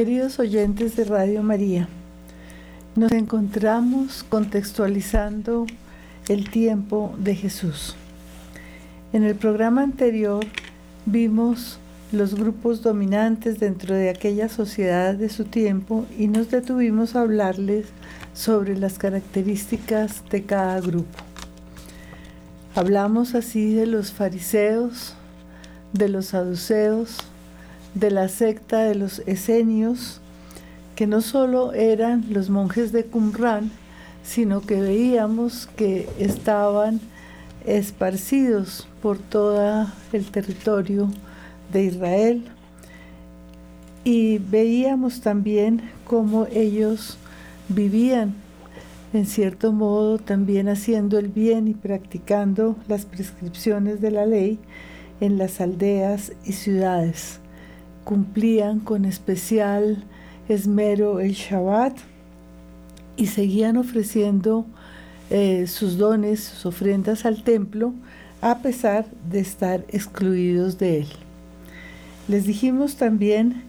Queridos oyentes de Radio María, nos encontramos contextualizando el tiempo de Jesús. En el programa anterior vimos los grupos dominantes dentro de aquella sociedad de su tiempo y nos detuvimos a hablarles sobre las características de cada grupo. Hablamos así de los fariseos, de los saduceos, de la secta de los esenios, que no solo eran los monjes de Qumran, sino que veíamos que estaban esparcidos por todo el territorio de Israel. Y veíamos también cómo ellos vivían en cierto modo también haciendo el bien y practicando las prescripciones de la ley en las aldeas y ciudades cumplían con especial esmero el Shabbat y seguían ofreciendo eh, sus dones, sus ofrendas al templo, a pesar de estar excluidos de él. Les dijimos también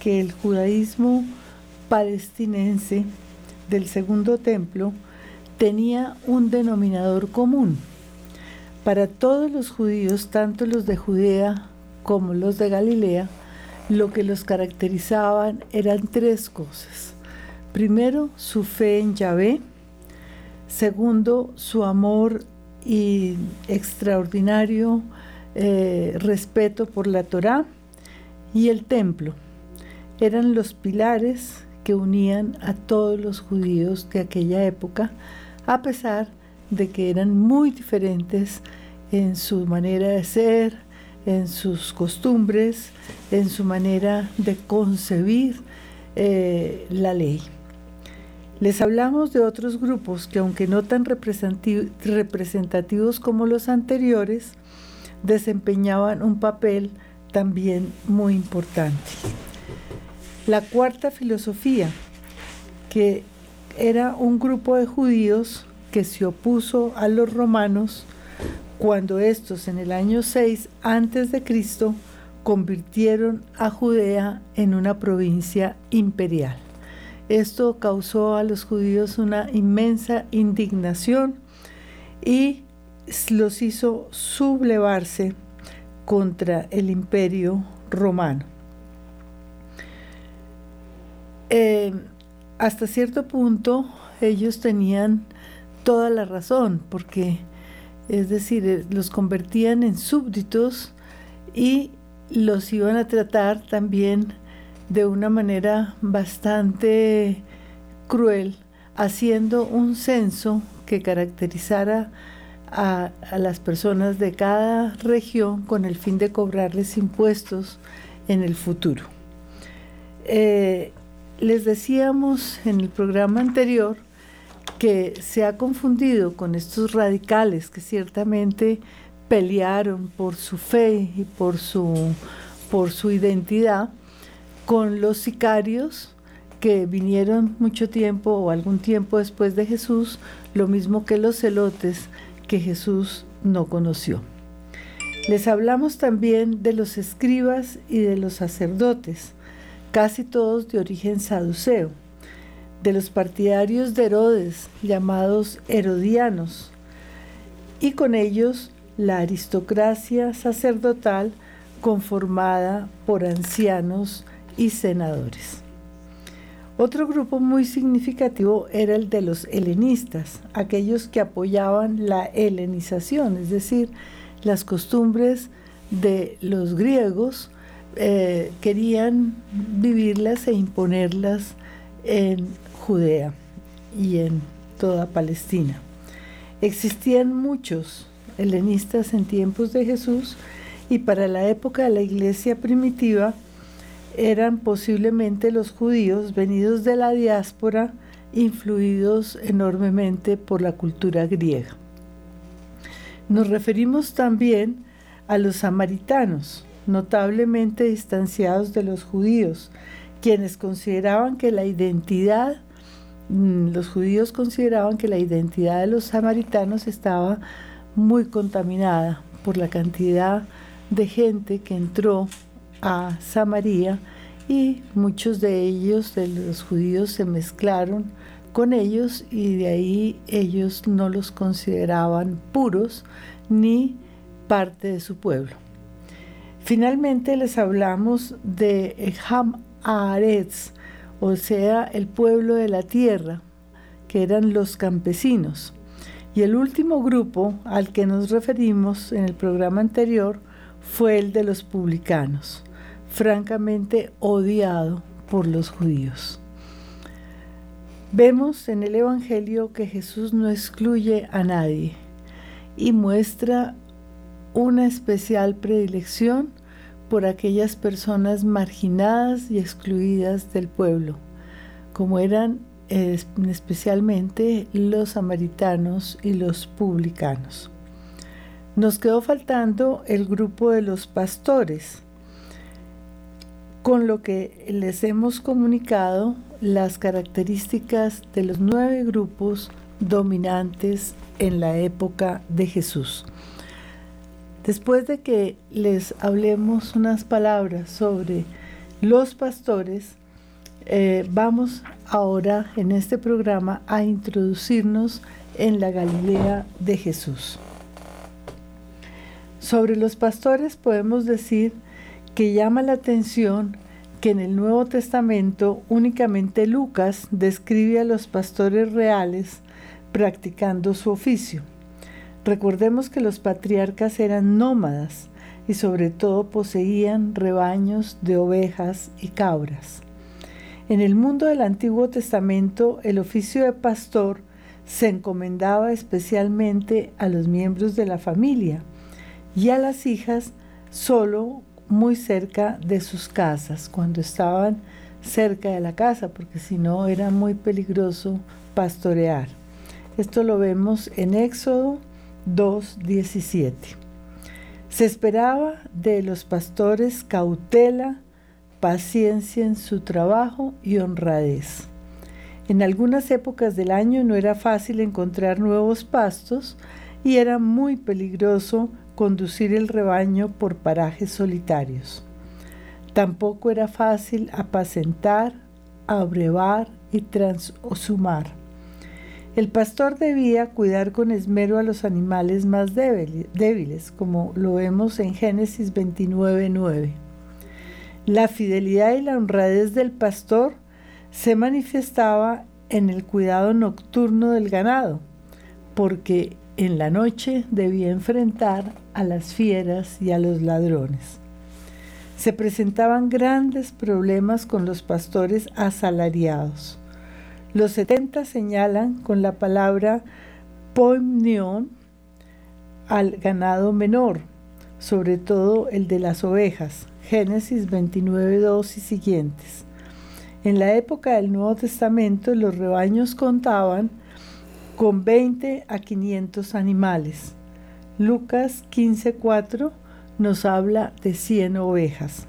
que el judaísmo palestinense del segundo templo tenía un denominador común. Para todos los judíos, tanto los de Judea como los de Galilea, lo que los caracterizaban eran tres cosas. Primero, su fe en Yahvé. Segundo, su amor y extraordinario eh, respeto por la Torá y el templo. Eran los pilares que unían a todos los judíos de aquella época, a pesar de que eran muy diferentes en su manera de ser, en sus costumbres, en su manera de concebir eh, la ley. Les hablamos de otros grupos que aunque no tan representativos como los anteriores, desempeñaban un papel también muy importante. La cuarta filosofía, que era un grupo de judíos que se opuso a los romanos cuando estos en el año 6 antes de Cristo convirtieron a Judea en una provincia imperial. Esto causó a los judíos una inmensa indignación y los hizo sublevarse contra el imperio romano. Eh, hasta cierto punto ellos tenían toda la razón, porque es decir, eh, los convertían en súbditos y los iban a tratar también de una manera bastante cruel, haciendo un censo que caracterizara a, las personas de cada región con el fin de cobrarles impuestos en el futuro. Eh, les decíamos en el programa anterior que se ha confundido con estos radicales que ciertamente pelearon por su fe y por su, por su identidad, con los sicarios que vinieron mucho tiempo o algún tiempo después de Jesús, lo mismo que los celotes que Jesús no conoció. Les hablamos también de los escribas y de los sacerdotes, casi todos de origen saduceo de los partidarios de Herodes, llamados herodianos, y con ellos la aristocracia sacerdotal conformada por ancianos y senadores. Otro grupo muy significativo era el de los helenistas, aquellos que apoyaban la helenización, es decir, las costumbres de los griegos, eh, querían vivirlas e imponerlas en Judea y en toda Palestina. Existían muchos helenistas en tiempos de Jesús y para la época de la iglesia primitiva eran posiblemente los judíos venidos de la diáspora influidos enormemente por la cultura griega. Nos referimos también a los samaritanos, notablemente distanciados de los judíos, quienes consideraban que la identidad Mm, los judíos consideraban que la identidad de los samaritanos estaba muy contaminada por la cantidad de gente que entró a Samaria y muchos de ellos, de los judíos, se mezclaron con ellos y de ahí ellos no los consideraban puros ni parte de su pueblo. Finalmente les hablamos de Ham O sea, el pueblo de la tierra, que eran los campesinos. Y el último grupo al que nos referimos en el programa anterior fue el de los publicanos, francamente odiado por los judíos. Vemos en el Evangelio que Jesús no excluye a nadie y muestra una especial predilección por aquellas personas marginadas y excluidas del pueblo, como eran especialmente los samaritanos y los publicanos. Nos quedó faltando el grupo de los pastores, con lo que les hemos comunicado las características de los nueve grupos dominantes en la época de Jesús. Después de que les hablemos unas palabras sobre los pastores, eh, vamos ahora en este programa a introducirnos en la Galilea de Jesús. Sobre los pastores podemos decir que llama la atención que en el Nuevo Testamento únicamente Lucas describe a los pastores reales practicando su oficio. Recordemos que los patriarcas eran nómadas y sobre todo poseían rebaños de ovejas y cabras. En el mundo del Antiguo Testamento el oficio de pastor se encomendaba especialmente a los miembros de la familia y a las hijas solo muy cerca de sus casas, cuando estaban cerca de la casa, porque si no era muy peligroso pastorear. Esto lo vemos en Éxodo 2.17. Se esperaba de los pastores cautela, paciencia en su trabajo y honradez. En algunas épocas del año no era fácil encontrar nuevos pastos y era muy peligroso conducir el rebaño por parajes solitarios. Tampoco era fácil apacentar, abrevar y transhumar. El pastor debía cuidar con esmero a los animales más débiles, como lo vemos en Génesis 29.9. La fidelidad y la honradez del pastor se manifestaba en el cuidado nocturno del ganado, porque en la noche debía enfrentar a las fieras y a los ladrones. Se presentaban grandes problemas con los pastores asalariados. Los 70 señalan con la palabra poimnion al ganado menor, sobre todo el de las ovejas, Génesis 29.2 y siguientes. En la época del Nuevo Testamento los rebaños contaban con 20 a 500 animales. Lucas 15.4 nos habla de 100 ovejas.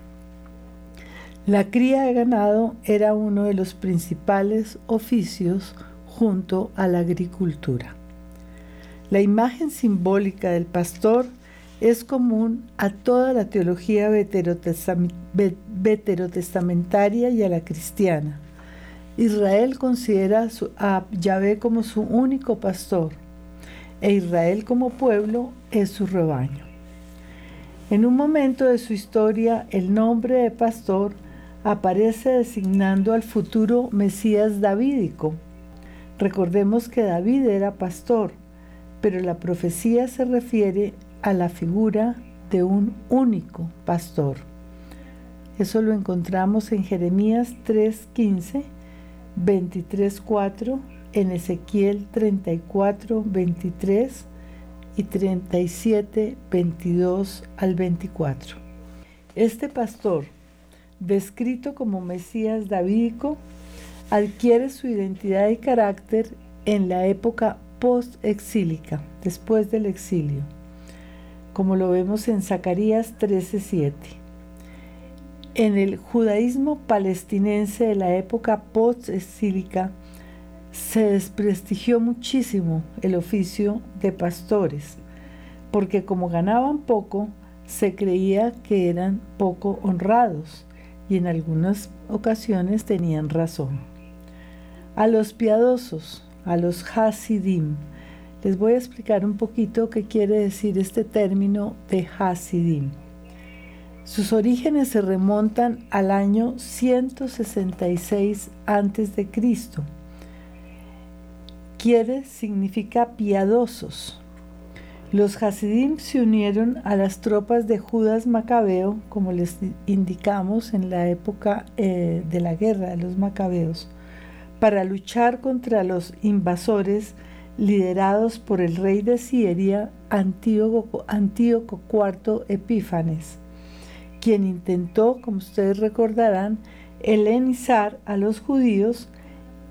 La cría de ganado era uno de los principales oficios junto a la agricultura. La imagen simbólica del pastor es común a toda la teología veterotestamentaria y a la cristiana. Israel considera a Yahvé como su único pastor e Israel como pueblo es su rebaño. En un momento de su historia, el nombre de pastor aparece designando al futuro Mesías davídico. Recordemos que David era pastor, pero la profecía se refiere a la figura de un único pastor. Eso lo encontramos en Jeremías 3:15, 23:4, en Ezequiel 34, 23 y 37, 22 al 24. Este pastor, descrito como Mesías davídico, adquiere su identidad y carácter en la época post-exílica, después del exilio, como lo vemos en Zacarías 13:7. En el judaísmo palestinense de la época post-exílica, se desprestigió muchísimo el oficio de pastores, porque como ganaban poco, se creía que eran poco honrados y en algunas ocasiones tenían razón. A los piadosos, a los Hasidim, les voy a explicar un poquito qué quiere decir este término de Hasidim. Sus orígenes se remontan al año 166 a.C. Quiere significa piadosos. Los Hasidim se unieron a las tropas de Judas Macabeo, como les indicamos en la época eh, de la guerra de los Macabeos, para luchar contra los invasores liderados por el rey de Siria, Antíoco, Antíoco IV Epífanes, quien intentó, como ustedes recordarán, helenizar a los judíos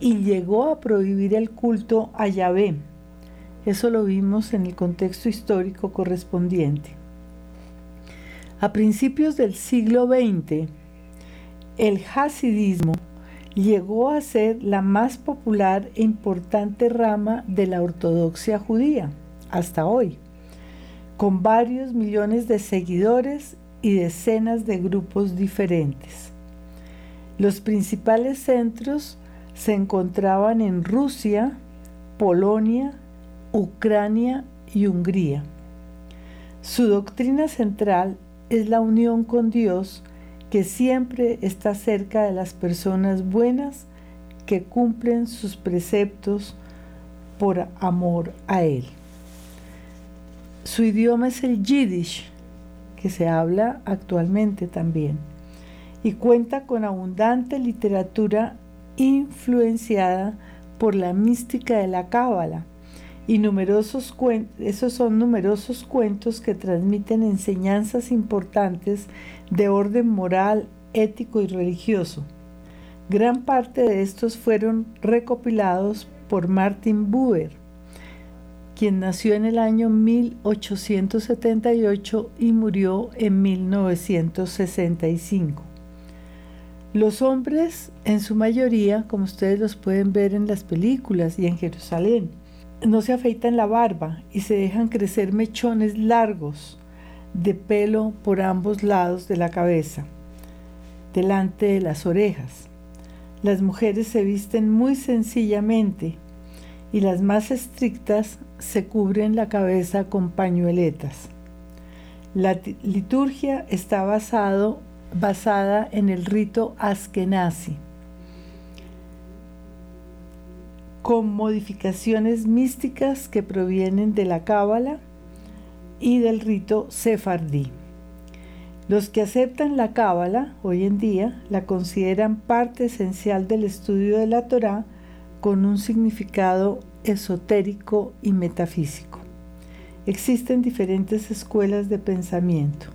y llegó a prohibir el culto a Yahvé. Eso lo vimos en el contexto histórico correspondiente. A principios del siglo XX, el hasidismo llegó a ser la más popular e importante rama de la ortodoxia judía hasta hoy, con varios millones de seguidores y decenas de grupos diferentes. Los principales centros se encontraban en Rusia, Polonia, Ucrania y Hungría. Su doctrina central es la unión con Dios que siempre está cerca de las personas buenas que cumplen sus preceptos por amor a Él. Su idioma es el yiddish, que se habla actualmente también, y cuenta con abundante literatura influenciada por la mística de la cábala y numerosos esos son numerosos cuentos que transmiten enseñanzas importantes de orden moral, ético y religioso. Gran parte de estos fueron recopilados por Martin Buber, quien nació en el año 1878 y murió en 1965. Los hombres, en su mayoría, como ustedes los pueden ver en las películas y en Jerusalén, no se afeitan la barba y se dejan crecer mechones largos de pelo por ambos lados de la cabeza, delante de las orejas. Las mujeres se visten muy sencillamente y las más estrictas se cubren la cabeza con pañueletas. La liturgia está basado, basada en el rito askenazi con modificaciones místicas que provienen de la Cábala y del rito sefardí. Los que aceptan la Cábala hoy en día la consideran parte esencial del estudio de la Torá con un significado esotérico y metafísico. Existen diferentes escuelas de pensamiento.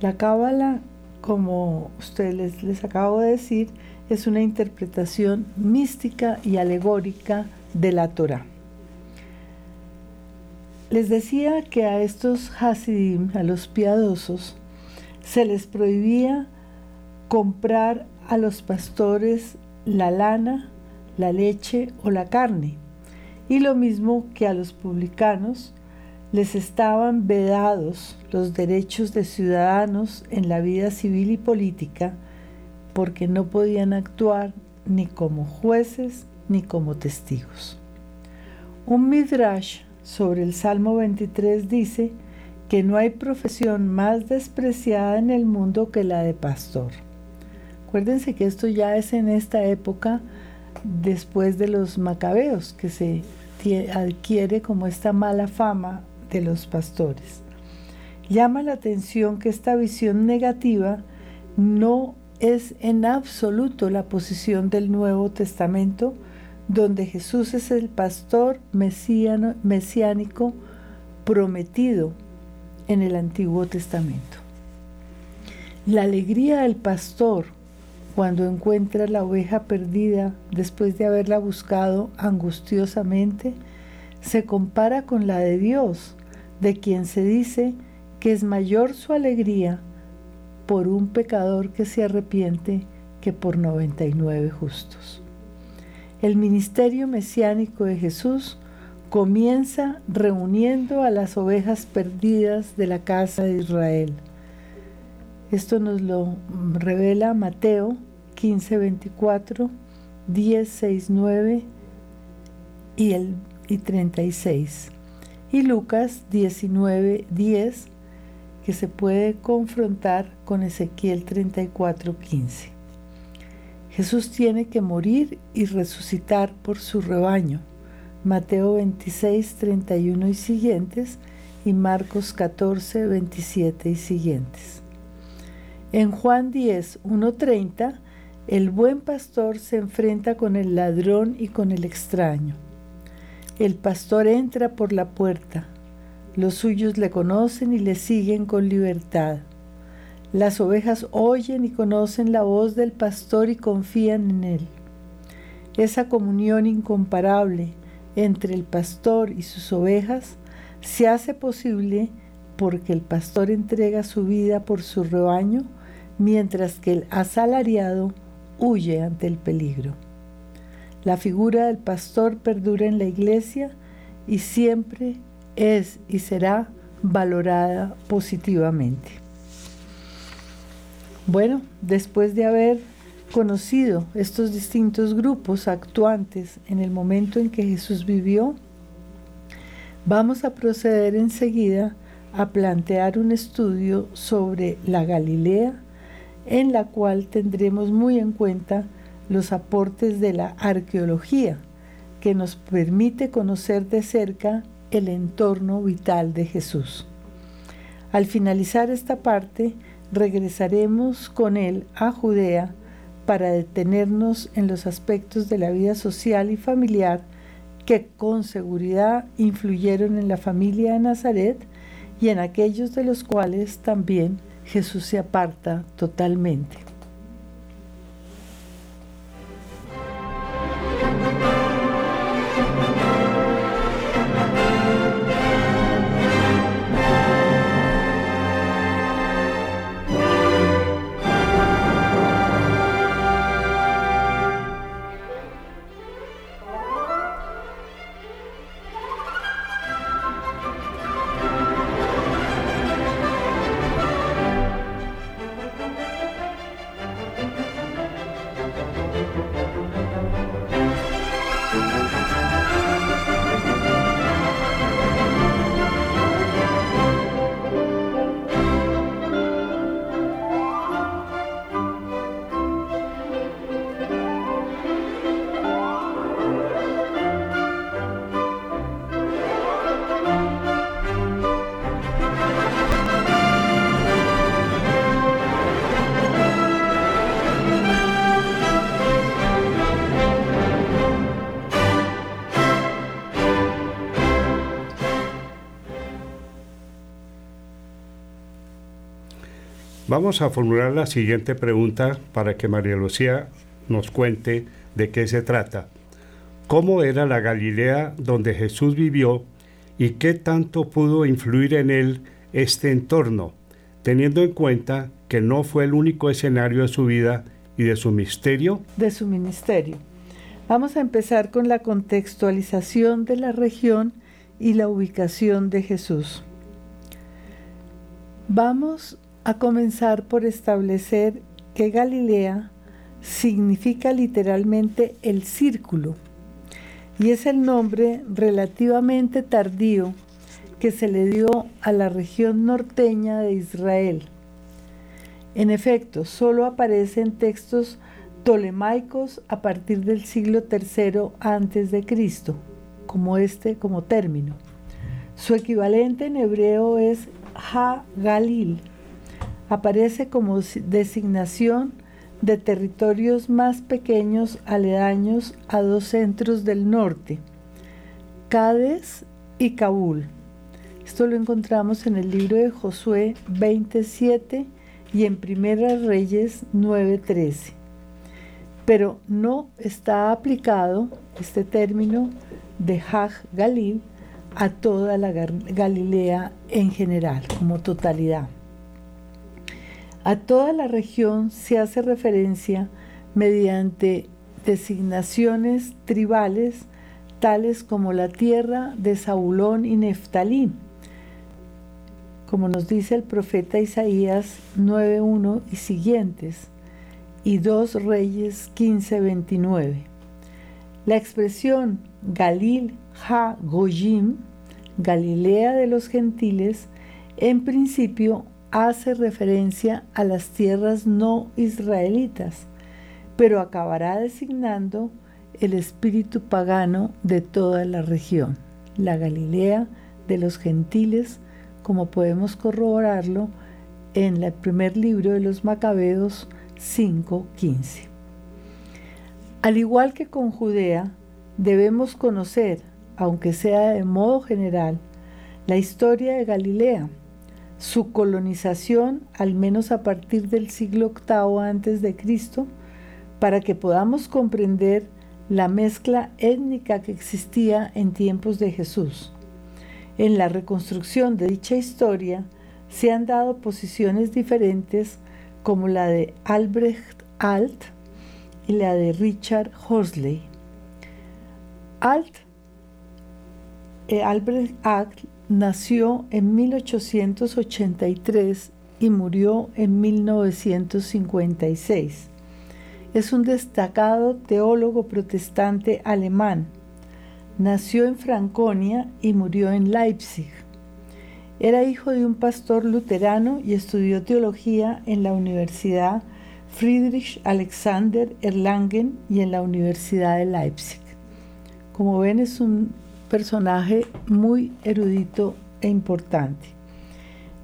La Cábala, como ustedes les, acabo de decir, es una interpretación mística y alegórica de la Torah. Les decía que a estos Hasidim, a los piadosos, se les prohibía comprar a los pastores la lana, la leche o la carne, y lo mismo que a los publicanos les estaban vedados los derechos de ciudadanos en la vida civil y política, porque no podían actuar ni como jueces ni como testigos. Un midrash sobre el Salmo 23 dice que no hay profesión más despreciada en el mundo que la de pastor. Acuérdense que esto ya es en esta época después de los macabeos, que se adquiere como esta mala fama de los pastores. Llama la atención que esta visión negativa no es en absoluto la posición del Nuevo Testamento, donde Jesús es el pastor mesiánico prometido en el Antiguo Testamento. La alegría del pastor cuando encuentra la oveja perdida después de haberla buscado angustiosamente se compara con la de Dios, de quien se dice que es mayor su alegría por un pecador que se arrepiente que por 99 justos. El ministerio mesiánico de Jesús comienza reuniendo a las ovejas perdidas de la casa de Israel. Esto nos lo revela Mateo 15, 24, 10, 6, 9 y, el, y 36. Y Lucas 19, 10, que se puede confrontar con Ezequiel 34, 15. Jesús tiene que morir y resucitar por su rebaño. Mateo 26, 31 y siguientes y Marcos 14, 27 y siguientes. En Juan 10, 1.30, el buen pastor se enfrenta con el ladrón y con el extraño. El pastor entra por la puerta. Los suyos le conocen y le siguen con libertad. Las ovejas oyen y conocen la voz del pastor y confían en él. Esa comunión incomparable entre el pastor y sus ovejas se hace posible porque el pastor entrega su vida por su rebaño mientras que el asalariado huye ante el peligro. La figura del pastor perdura en la iglesia y siempre es y será valorada positivamente. Bueno, después de haber conocido estos distintos grupos actuantes en el momento en que Jesús vivió, vamos a proceder enseguida a plantear un estudio sobre la Galilea en la cual tendremos muy en cuenta los aportes de la arqueología, que nos permite conocer de cerca el entorno vital de Jesús. Al finalizar esta parte, regresaremos con él a Judea para detenernos en los aspectos de la vida social y familiar que con seguridad influyeron en la familia de Nazaret y en aquellos de los cuales también Jesús se aparta totalmente. Vamos a formular la siguiente pregunta para que María Lucía nos cuente de qué se trata. ¿Cómo era la Galilea donde Jesús vivió y qué tanto pudo influir en él este entorno, teniendo en cuenta que no fue el único escenario de su vida y de su misterio? De su ministerio. Vamos a empezar con la contextualización de la región y la ubicación de Jesús. Vamos a comenzar por establecer que Galilea significa literalmente el círculo y es el nombre relativamente tardío que se le dio a la región norteña de Israel. En efecto, solo aparece en textos tolemaicos a partir del siglo III antes de Cristo, como este como término. Su equivalente en hebreo es Ha-Galil, aparece como designación de territorios más pequeños aledaños a dos centros del norte, Cádiz y Kabul. Esto lo encontramos en el libro de Josué 27 y en Primera Reyes 9:13. Pero no está aplicado este término de Haj Galil a toda la Galilea en general, como totalidad. A toda la región se hace referencia mediante designaciones tribales tales como la tierra de Saulón y Neftalí, como nos dice el profeta Isaías 9.1 y siguientes, y 2 Reyes 15.29. La expresión Galil Ha Goyim, Galilea de los gentiles, en principio hace referencia a las tierras no israelitas, pero acabará designando el espíritu pagano de toda la región, la Galilea de los gentiles, como podemos corroborarlo en el primer libro de los Macabeos 5:15. Al igual que con Judea, debemos conocer, aunque sea de modo general, la historia de Galilea, su colonización al menos a partir del siglo VIII Cristo, para que podamos comprender la mezcla étnica que existía en tiempos de Jesús. En la reconstrucción de dicha historia se han dado posiciones diferentes como la de Albrecht Alt y la de Richard Horsley. Alt, eh, Albrecht Alt nació en 1883 y murió en 1956. Es un destacado teólogo protestante alemán. Nació en Franconia y murió en Leipzig. Era hijo de un pastor luterano y estudió teología en la Universidad Friedrich Alexander Erlangen y en la Universidad de Leipzig. Como ven, es un personaje muy erudito e importante.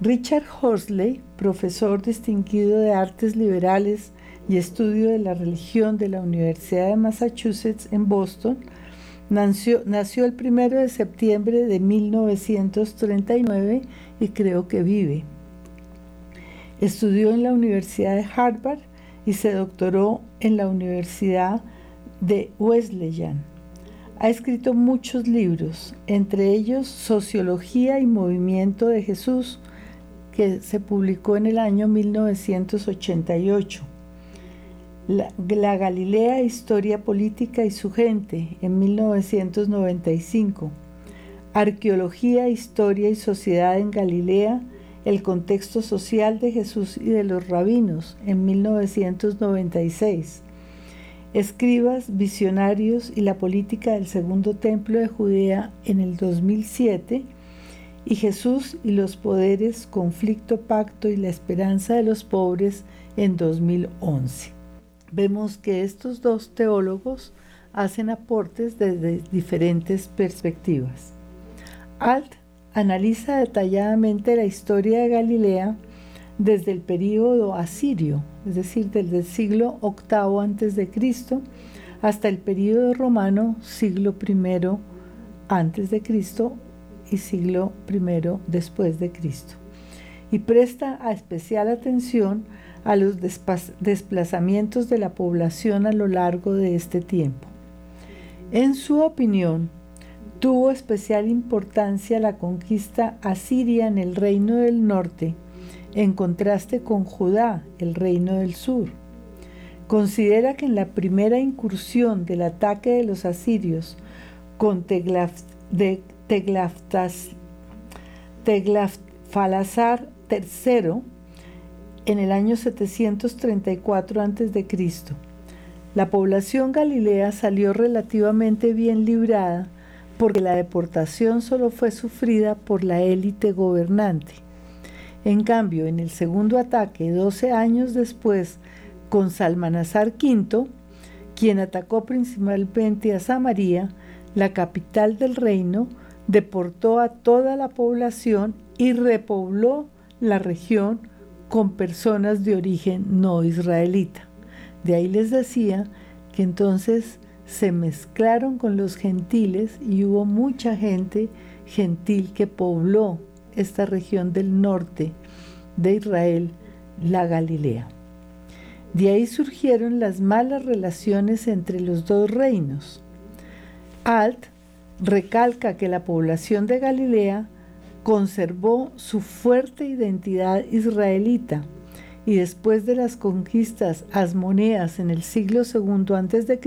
Richard Horsley, profesor distinguido de artes liberales y estudio de la religión de la Universidad de Massachusetts en Boston, nació, el 1 de septiembre de 1939 y creo que vive. Estudió en la Universidad de Harvard y se doctoró en la Universidad de Wesleyan. Ha escrito muchos libros, entre ellos Sociología y Movimiento de Jesús, que se publicó en el año 1988. La, Galilea, Historia Política y su gente, en 1995. Arqueología, Historia y Sociedad en Galilea, el contexto social de Jesús y de los rabinos en 1996. Escribas, visionarios y la política del segundo templo de Judea en el 2007 y Jesús y los poderes, conflicto, pacto y la esperanza de los pobres en 2011. Vemos que estos dos teólogos hacen aportes desde diferentes perspectivas. Alt analiza detalladamente la historia de Galilea desde el período asirio, es decir, desde el siglo VIII antes de Cristo hasta el período romano, siglo I antes de Cristo y siglo I después de Cristo. Y presta especial atención a los desplazamientos de la población a lo largo de este tiempo. En su opinión, Tuvo especial importancia la conquista asiria en el reino del norte, en contraste con Judá, el reino del sur. Considera que en la primera incursión del ataque de los asirios con de Teglafalazar III en el año 734 a.C., la población galilea salió relativamente bien librada porque la deportación solo fue sufrida por la élite gobernante. En cambio, en el segundo ataque, 12 años después, con Salmanasar V, quien atacó principalmente a Samaria, la capital del reino, deportó a toda la población y repobló la región con personas de origen no israelita. De ahí les decía que entonces se mezclaron con los gentiles y hubo mucha gente gentil que pobló esta región del norte de Israel, la Galilea. De ahí surgieron las malas relaciones entre los dos reinos. Alt recalca que la población de Galilea conservó su fuerte identidad israelita y después de las conquistas asmoneas en el siglo II a.C.,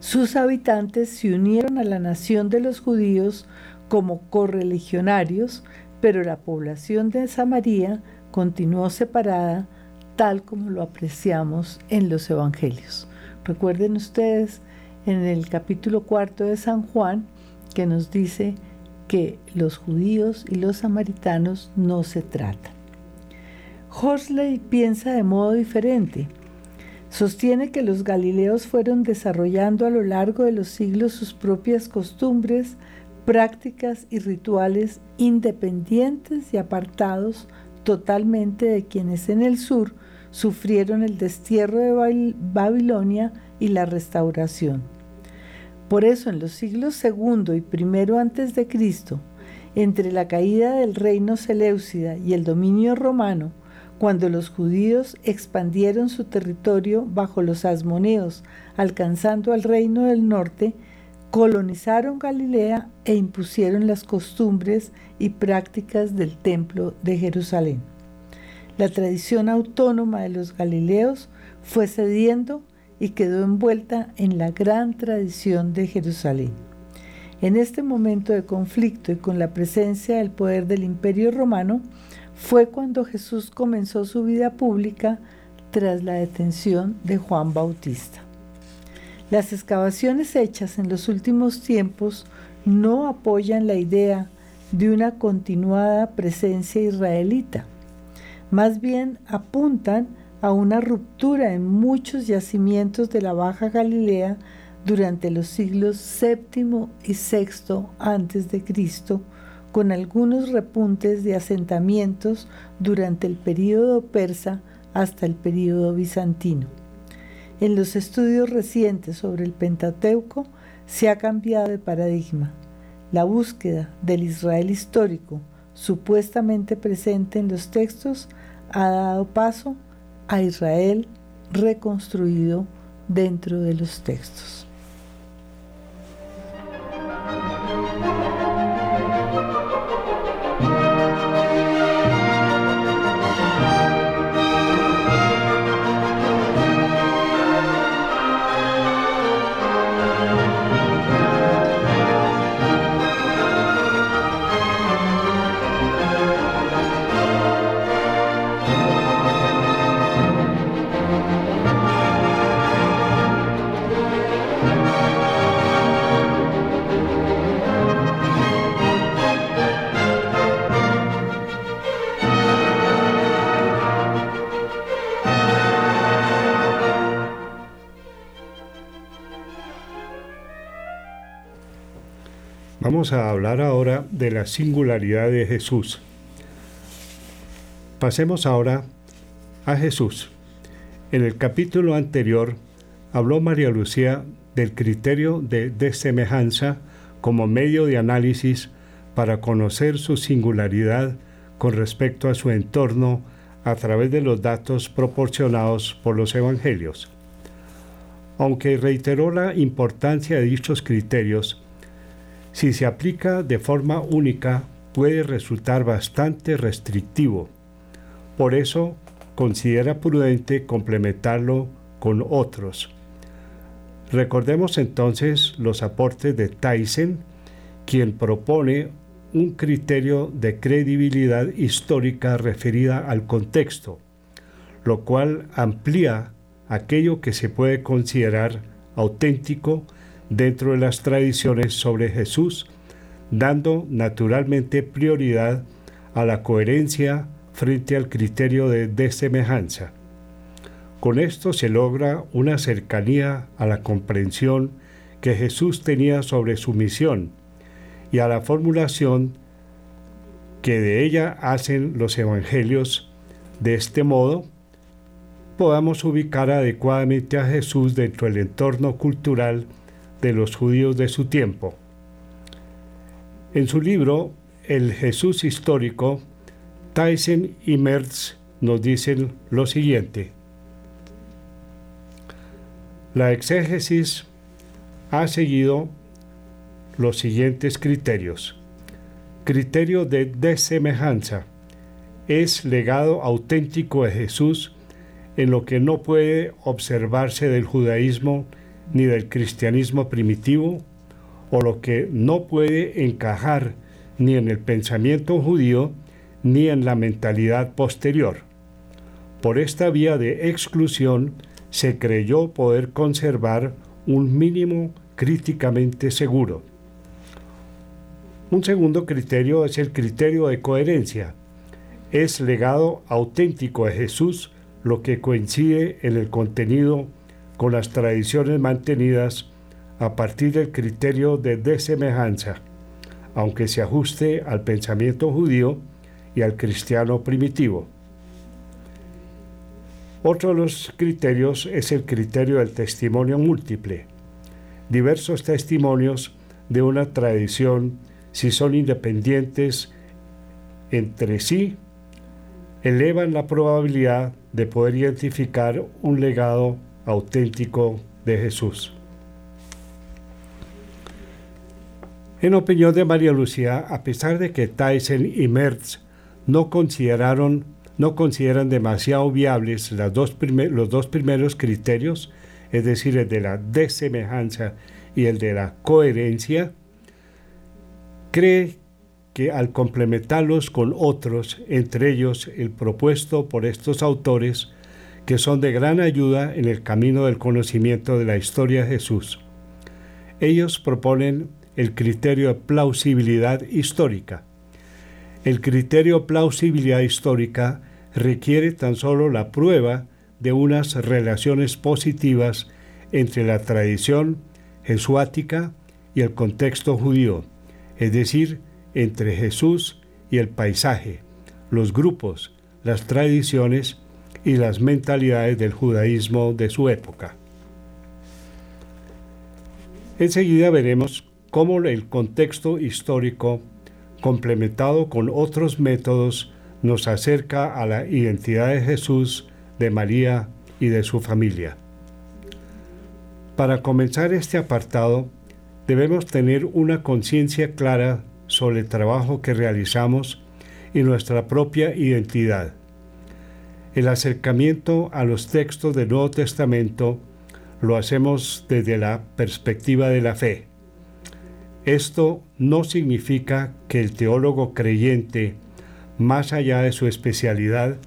sus habitantes se unieron a la nación de los judíos como correligionarios, pero la población de Samaria continuó separada tal como lo apreciamos en los evangelios. Recuerden ustedes en el capítulo cuarto de San Juan que nos dice que los judíos y los samaritanos no se tratan. Horsley piensa de modo diferente. Sostiene que los galileos fueron desarrollando a lo largo de los siglos sus propias costumbres, prácticas y rituales independientes y apartados totalmente de quienes en el sur sufrieron el destierro de Babilonia y la restauración. Por eso en los siglos segundo y primero antes de Cristo, entre la caída del reino Seleucida y el dominio romano, cuando los judíos expandieron su territorio bajo los asmoneos, alcanzando al reino del norte, colonizaron Galilea e impusieron las costumbres y prácticas del templo de Jerusalén. La tradición autónoma de los galileos fue cediendo y quedó envuelta en la gran tradición de Jerusalén. En este momento de conflicto y con la presencia del poder del imperio romano, fue cuando Jesús comenzó su vida pública tras la detención de Juan Bautista. Las excavaciones hechas en los últimos tiempos no apoyan la idea de una continuada presencia israelita. Más bien apuntan a una ruptura en muchos yacimientos de la Baja Galilea durante los siglos VII y VI antes de con algunos repuntes de asentamientos durante el período persa hasta el período bizantino. En los estudios recientes sobre el Pentateuco se ha cambiado de paradigma. La búsqueda del Israel histórico, supuestamente presente en los textos, ha dado paso a Israel reconstruido dentro de los textos. A hablar ahora de la singularidad de Jesús. Pasemos ahora a Jesús. En el capítulo anterior habló María Lucía del criterio de desemejanza como medio de análisis para conocer su singularidad con respecto a su entorno a través de los datos proporcionados por los evangelios. Aunque reiteró la importancia de dichos criterios, si se aplica de forma única, puede resultar bastante restrictivo. Por eso, considera prudente complementarlo con otros. Recordemos entonces los aportes de Tyson, quien propone un criterio de credibilidad histórica referida al contexto, lo cual amplía aquello que se puede considerar auténtico dentro de las tradiciones sobre Jesús, dando naturalmente prioridad a la coherencia frente al criterio de desemejanza. Con esto se logra una cercanía a la comprensión que Jesús tenía sobre su misión y a la formulación que de ella hacen los evangelios. De este modo, podamos ubicar adecuadamente a Jesús dentro del entorno cultural de los judíos de su tiempo. En su libro El Jesús histórico, Tyson y Mertz nos dicen lo siguiente. La exégesis ha seguido los siguientes criterios. Criterio de desemejanza. Es legado auténtico de Jesús en lo que no puede observarse del judaísmo ni del cristianismo primitivo, o lo que no puede encajar ni en el pensamiento judío, ni en la mentalidad posterior. Por esta vía de exclusión se creyó poder conservar un mínimo críticamente seguro. Un segundo criterio es el criterio de coherencia. Es legado auténtico de Jesús lo que coincide en el contenido con las tradiciones mantenidas a partir del criterio de desemejanza, aunque se ajuste al pensamiento judío y al cristiano primitivo. Otro de los criterios es el criterio del testimonio múltiple. Diversos testimonios de una tradición, si son independientes entre sí, elevan la probabilidad de poder identificar un legado auténtico de Jesús. En opinión de María Lucía, a pesar de que Tyson y Mertz no consideraron no consideran demasiado viables los dos primeros criterios, es decir, el de la desemejanza y el de la coherencia, cree que al complementarlos con otros, entre ellos el propuesto por estos autores, que son de gran ayuda en el camino del conocimiento de la historia de Jesús. Ellos proponen el criterio de plausibilidad histórica. El criterio plausibilidad histórica requiere tan solo la prueba de unas relaciones positivas entre la tradición jesuática y el contexto judío, es decir, entre Jesús y el paisaje, los grupos, las tradiciones y las mentalidades del judaísmo de su época. Enseguida veremos cómo el contexto histórico, complementado con otros métodos, nos acerca a la identidad de Jesús, de María y de su familia. Para comenzar este apartado, debemos tener una conciencia clara sobre el trabajo que realizamos y nuestra propia identidad. El acercamiento a los textos del Nuevo Testamento lo hacemos desde la perspectiva de la fe. Esto no significa que el teólogo creyente, más allá de su especialidad,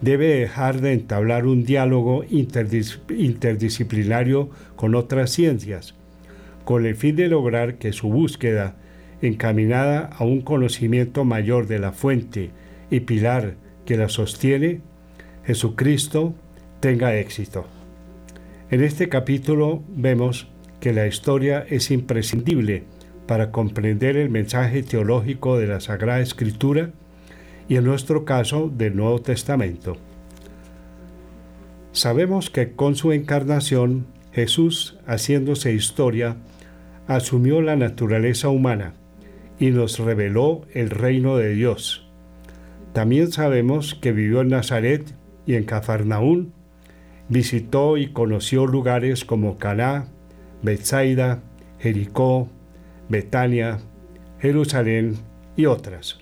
debe dejar de entablar un diálogo interdisciplinario con otras ciencias, con el fin de lograr que su búsqueda, encaminada a un conocimiento mayor de la fuente y pilar que la sostiene, Jesucristo tenga éxito. En este capítulo vemos que la historia es imprescindible para comprender el mensaje teológico de la Sagrada Escritura y en nuestro caso del Nuevo Testamento. Sabemos que con su encarnación Jesús, haciéndose historia, asumió la naturaleza humana y nos reveló el reino de Dios. También sabemos que vivió en Nazaret y en Cafarnaún visitó y conoció lugares como Caná, Bethsaida, Jericó, Betania, Jerusalén y otras.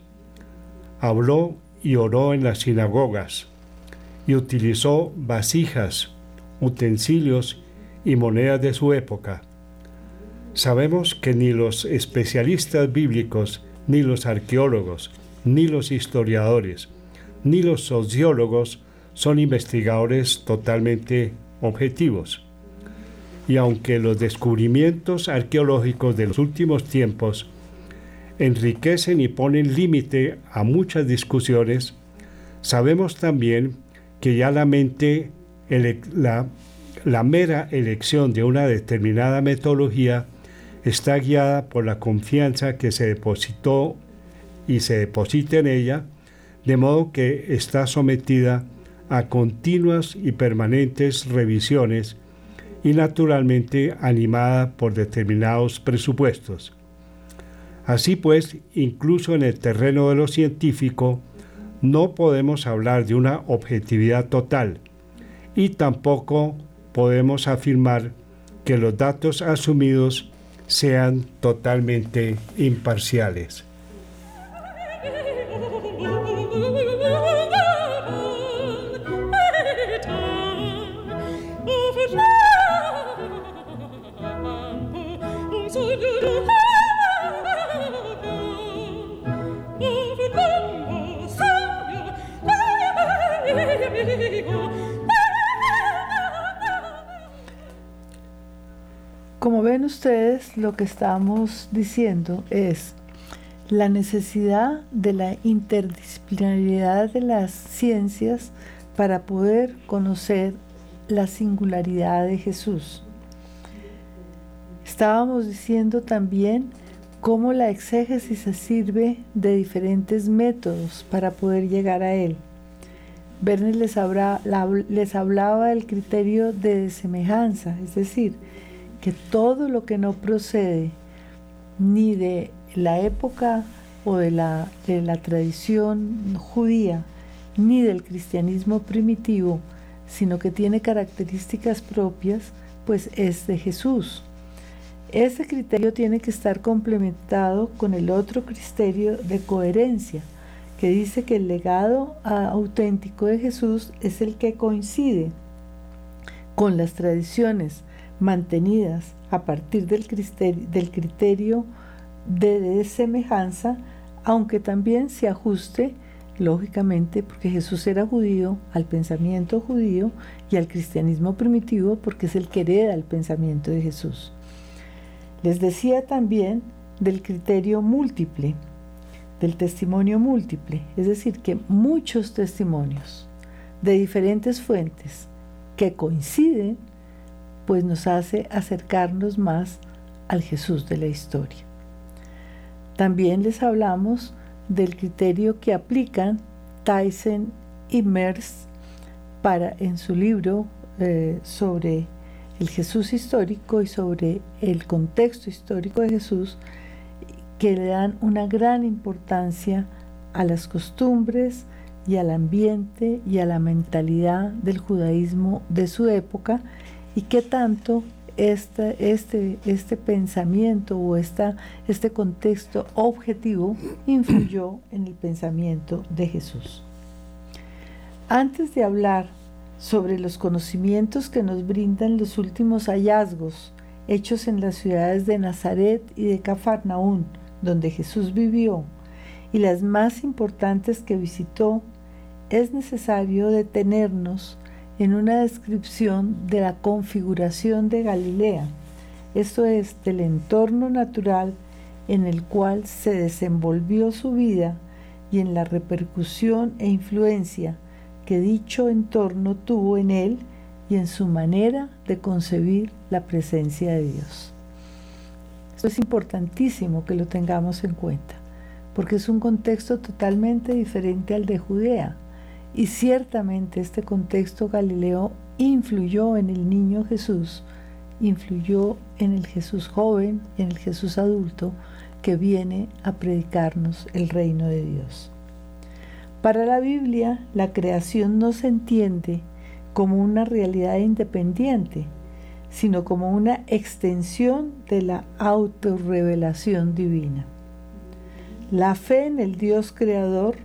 Habló y oró en las sinagogas y utilizó vasijas, utensilios y monedas de su época. Sabemos que ni los especialistas bíblicos, ni los arqueólogos, ni los historiadores, ni los sociólogos son investigadores totalmente objetivos. Y aunque los descubrimientos arqueológicos de los últimos tiempos enriquecen y ponen límite a muchas discusiones, sabemos también que ya la mente, la, mera elección de una determinada metodología está guiada por la confianza que se depositó y se deposita en ella, de modo que está sometida a continuas y permanentes revisiones y naturalmente animada por determinados presupuestos. Así pues, incluso en el terreno de lo científico, no podemos hablar de una objetividad total y tampoco podemos afirmar que los datos asumidos sean totalmente imparciales. Como ven ustedes, lo que estamos diciendo es la necesidad de la interdisciplinaridad de las ciencias para poder conocer la singularidad de Jesús. Estábamos diciendo también cómo la exégesis se sirve de diferentes métodos para poder llegar a Él. Bernes les hablaba del criterio de semejanza, es decir, que todo lo que no procede ni de la época o de la, de la tradición judía, ni del cristianismo primitivo, sino que tiene características propias, pues es de Jesús. Este criterio tiene que estar complementado con el otro criterio de coherencia, que dice que el legado auténtico de Jesús es el que coincide con las tradiciones mantenidas a partir del criterio, del criterio de semejanza, aunque también se ajuste, lógicamente, porque Jesús era judío, al pensamiento judío y al cristianismo primitivo, porque es el que hereda el pensamiento de Jesús. Les decía también del criterio múltiple, del testimonio múltiple, es decir, que muchos testimonios de diferentes fuentes que coinciden pues nos hace acercarnos más al Jesús de la historia. También les hablamos del criterio que aplican Tyson y Merz para en su libro eh, sobre el Jesús histórico y sobre el contexto histórico de Jesús, que le dan una gran importancia a las costumbres y al ambiente y a la mentalidad del judaísmo de su época y qué tanto este, este, este pensamiento o esta, este contexto objetivo influyó en el pensamiento de Jesús. Antes de hablar sobre los conocimientos que nos brindan los últimos hallazgos hechos en las ciudades de Nazaret y de Cafarnaún, donde Jesús vivió, y las más importantes que visitó, es necesario detenernos en una descripción de la configuración de Galilea, esto es, del entorno natural en el cual se desenvolvió su vida y en la repercusión e influencia que dicho entorno tuvo en él y en su manera de concebir la presencia de Dios. Esto es importantísimo que lo tengamos en cuenta, porque es un contexto totalmente diferente al de Judea y ciertamente este contexto galileo influyó en el niño Jesús, influyó en el Jesús joven, en el Jesús adulto que viene a predicarnos el reino de Dios. Para la Biblia, la creación no se entiende como una realidad independiente, sino como una extensión de la autorrevelación divina. La fe en el Dios creador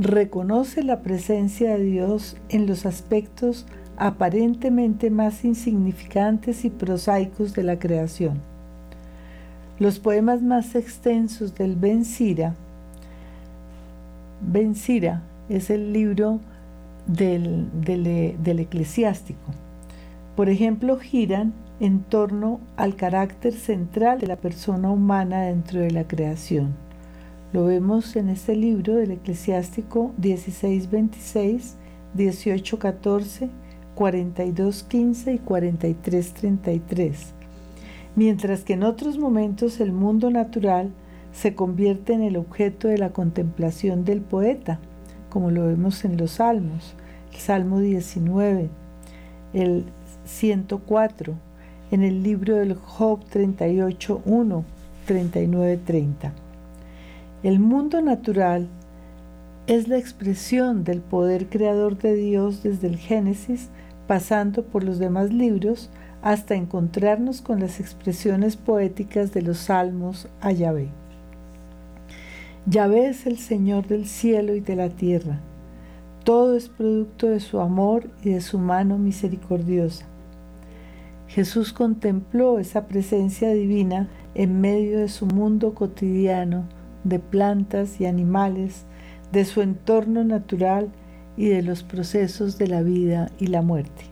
reconoce la presencia de Dios en los aspectos aparentemente más insignificantes y prosaicos de la creación. Los poemas más extensos del Ben Sira, Ben Sira es el libro del, del eclesiástico. Por ejemplo, giran en torno al carácter central de la persona humana dentro de la creación lo vemos en este libro del eclesiástico 1626, 1814, 4215 y 4333. Mientras que en otros momentos el mundo natural se convierte en el objeto de la contemplación del poeta, como lo vemos en los salmos, el Salmo 19, el 104, en el libro del Job 38, 1, 39, 30. El mundo natural es la expresión del poder creador de Dios desde el Génesis, pasando por los demás libros, hasta encontrarnos con las expresiones poéticas de los salmos a Yahvé. Yahvé es el Señor del cielo y de la tierra. Todo es producto de su amor y de su mano misericordiosa. Jesús contempló esa presencia divina en medio de su mundo cotidiano, de plantas y animales, de su entorno natural y de los procesos de la vida y la muerte.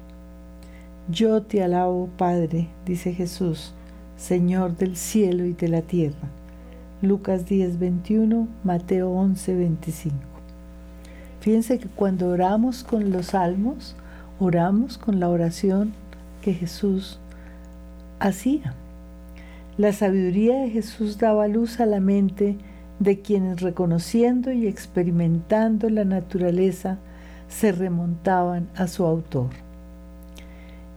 Yo te alabo, Padre, dice Jesús, Señor del cielo y de la tierra. Lucas 10, 21, Mateo 11, 25. Fíjense que cuando oramos con los salmos, oramos con la oración que Jesús hacía. La sabiduría de Jesús daba luz a la mente de quienes reconociendo y experimentando la naturaleza se remontaban a su autor.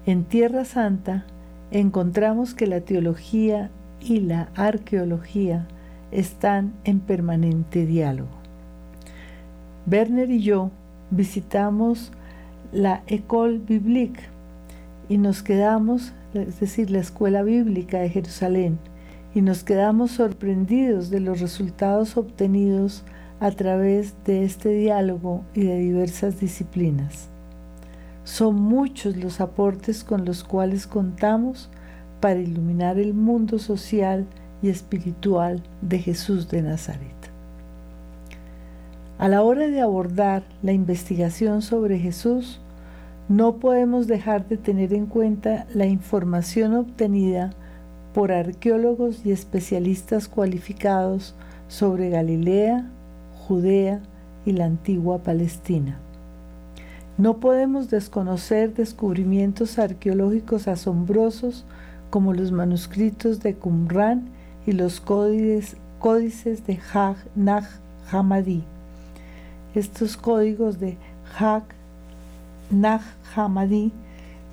En Tierra Santa encontramos que la teología y la arqueología están en permanente diálogo. Werner y yo visitamos la École Biblique y nos quedamos, es decir, la Escuela Bíblica de Jerusalén, y nos quedamos sorprendidos de los resultados obtenidos a través de este diálogo y de diversas disciplinas. Son muchos los aportes con los cuales contamos para iluminar el mundo social y espiritual de Jesús de Nazaret. A la hora de abordar la investigación sobre Jesús, no podemos dejar de tener en cuenta la información obtenida por arqueólogos y especialistas cualificados sobre Galilea, Judea y la antigua Palestina. No podemos desconocer descubrimientos arqueológicos asombrosos como los manuscritos de Qumran y los códices, códices de Nag Hammadi. Estos códigos de Hag Nag Hammadi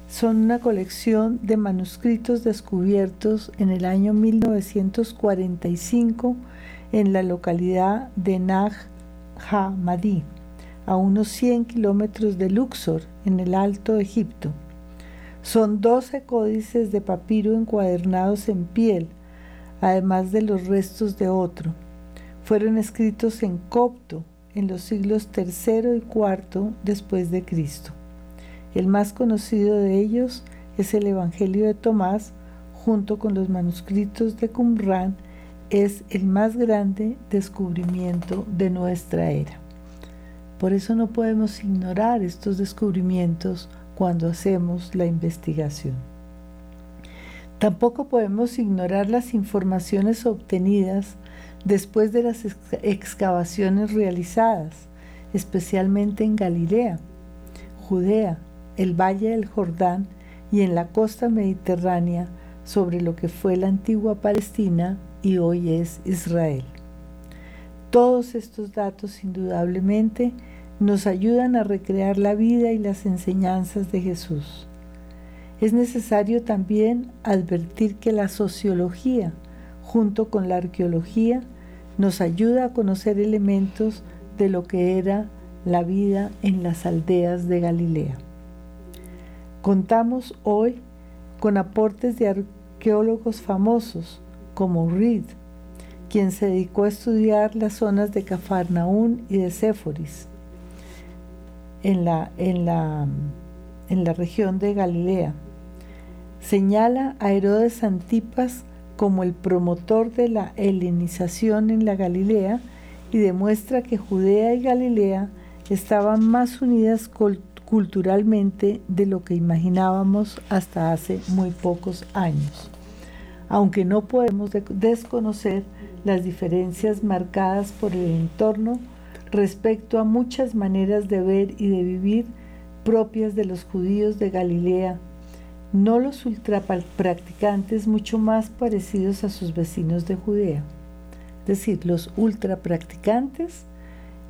son una colección de manuscritos descubiertos en el año 1945 en la localidad de Nag Hammadi, a unos 100 kilómetros de Luxor, en el Alto Egipto. Son 12 códices de papiro encuadernados en piel, además de los restos de otro. Fueron escritos en copto en los siglos III y IV después de Cristo. El más conocido de ellos es el Evangelio de Tomás, junto con los manuscritos de Qumran, es el más grande descubrimiento de nuestra era. Por eso no podemos ignorar estos descubrimientos cuando hacemos la investigación. Tampoco podemos ignorar las informaciones obtenidas después de las excavaciones realizadas, especialmente en Galilea, Judea, el Valle del Jordán y en la costa mediterránea sobre lo que fue la antigua Palestina y hoy es Israel. Todos estos datos indudablemente nos ayudan a recrear la vida y las enseñanzas de Jesús. Es necesario también advertir que la sociología, junto con la arqueología, nos ayuda a conocer elementos de lo que era la vida en las aldeas de Galilea. Contamos hoy con aportes de arqueólogos famosos como Reed, quien se dedicó a estudiar las zonas de Cafarnaún y de Séforis en la, en la, en la región de Galilea. Señala a Herodes Antipas como el promotor de la helenización en la Galilea y demuestra que Judea y Galilea estaban más unidas culturalmente de lo que imaginábamos hasta hace muy pocos años. Aunque no podemos desconocer las diferencias marcadas por el entorno respecto a muchas maneras de ver y de vivir propias de los judíos de Galilea, no los ultrapracticantes mucho más parecidos a sus vecinos de Judea. Es decir, los ultrapracticantes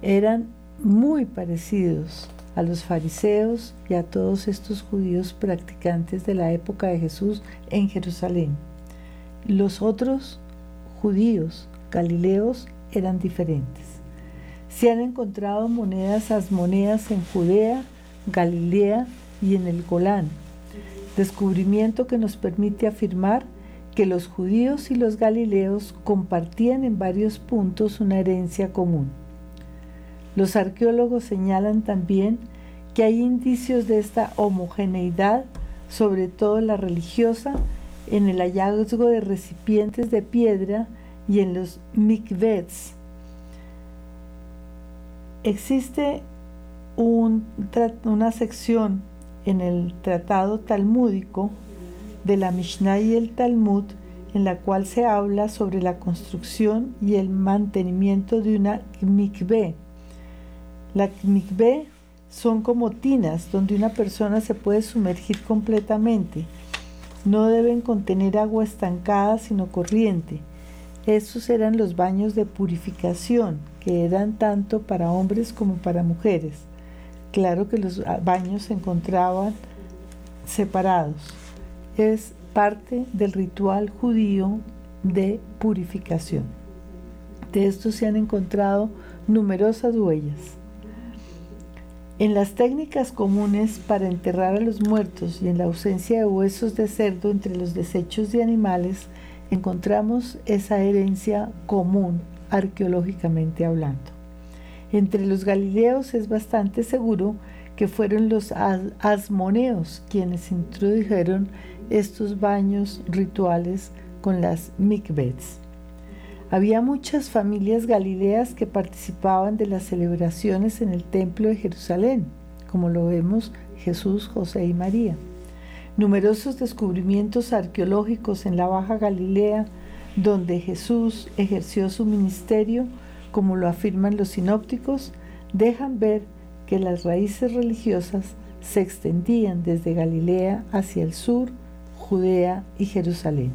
eran muy parecidos a los fariseos y a todos estos judíos practicantes de la época de Jesús en Jerusalén. Los otros judíos galileos eran diferentes. Se han encontrado monedas asmoneas en Judea, Galilea y en el Golán, descubrimiento que nos permite afirmar que los judíos y los galileos compartían en varios puntos una herencia común. Los arqueólogos señalan también que hay indicios de esta homogeneidad, sobre todo la religiosa, en el hallazgo de recipientes de piedra y en los mikvets. Existe una sección en el tratado talmúdico de la Mishnah y el Talmud en la cual se habla sobre la construcción y el mantenimiento de una mikveh. La mikveh son como tinas donde una persona se puede sumergir completamente. No deben contener agua estancada sino corriente. Estos eran los baños de purificación, que eran tanto para hombres como para mujeres. Claro que los baños se encontraban separados. Es parte del ritual judío de purificación. De esto se han encontrado numerosas huellas. En las técnicas comunes para enterrar a los muertos y en la ausencia de huesos de cerdo entre los desechos de animales, encontramos esa herencia común arqueológicamente hablando. Entre los galileos es bastante seguro que fueron los asmoneos quienes introdujeron estos baños rituales con las mikvets. Había muchas familias galileas que participaban de las celebraciones en el templo de Jerusalén, como lo vemos Jesús, José y María. Numerosos descubrimientos arqueológicos en la Baja Galilea, donde Jesús ejerció su ministerio, como lo afirman los sinópticos, dejan ver que las raíces religiosas se extendían desde Galilea hacia el sur, Judea y Jerusalén.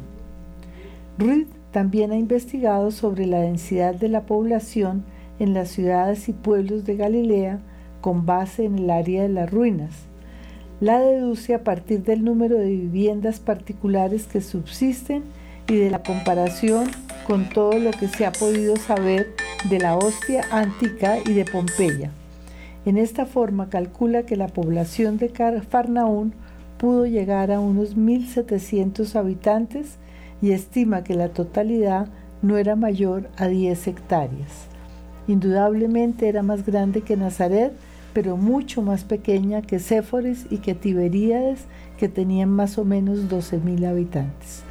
También ha investigado sobre la densidad de la población en las ciudades y pueblos de Galilea con base en el área de las ruinas. La deduce a partir del número de viviendas particulares que subsisten y de la comparación con todo lo que se ha podido saber de la hostia antica y de Pompeya. En esta forma calcula que la población de Farnaún pudo llegar a unos 1.700 habitantes y estima que la totalidad no era mayor a 10 hectáreas. Indudablemente era más grande que Nazaret, pero mucho más pequeña que Séforis y que Tiberíades, que tenían más o menos 12.000 habitantes.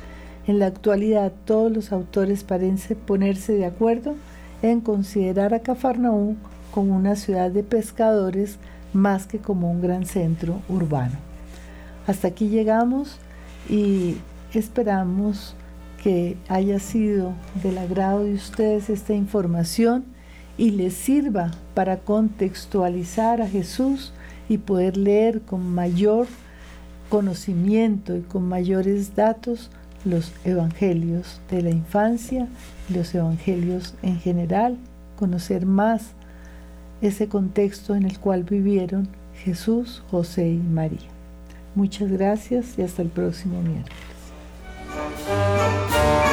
En la actualidad todos los autores parecen ponerse de acuerdo en considerar a Cafarnaúm como una ciudad de pescadores más que como un gran centro urbano. Hasta aquí llegamos y esperamos que haya sido del agrado de ustedes esta información y les sirva para contextualizar a Jesús y poder leer con mayor conocimiento y con mayores datos los evangelios de la infancia los evangelios en general, conocer más ese contexto en el cual vivieron Jesús, José y María. Muchas gracias y hasta el próximo miércoles. Thank you.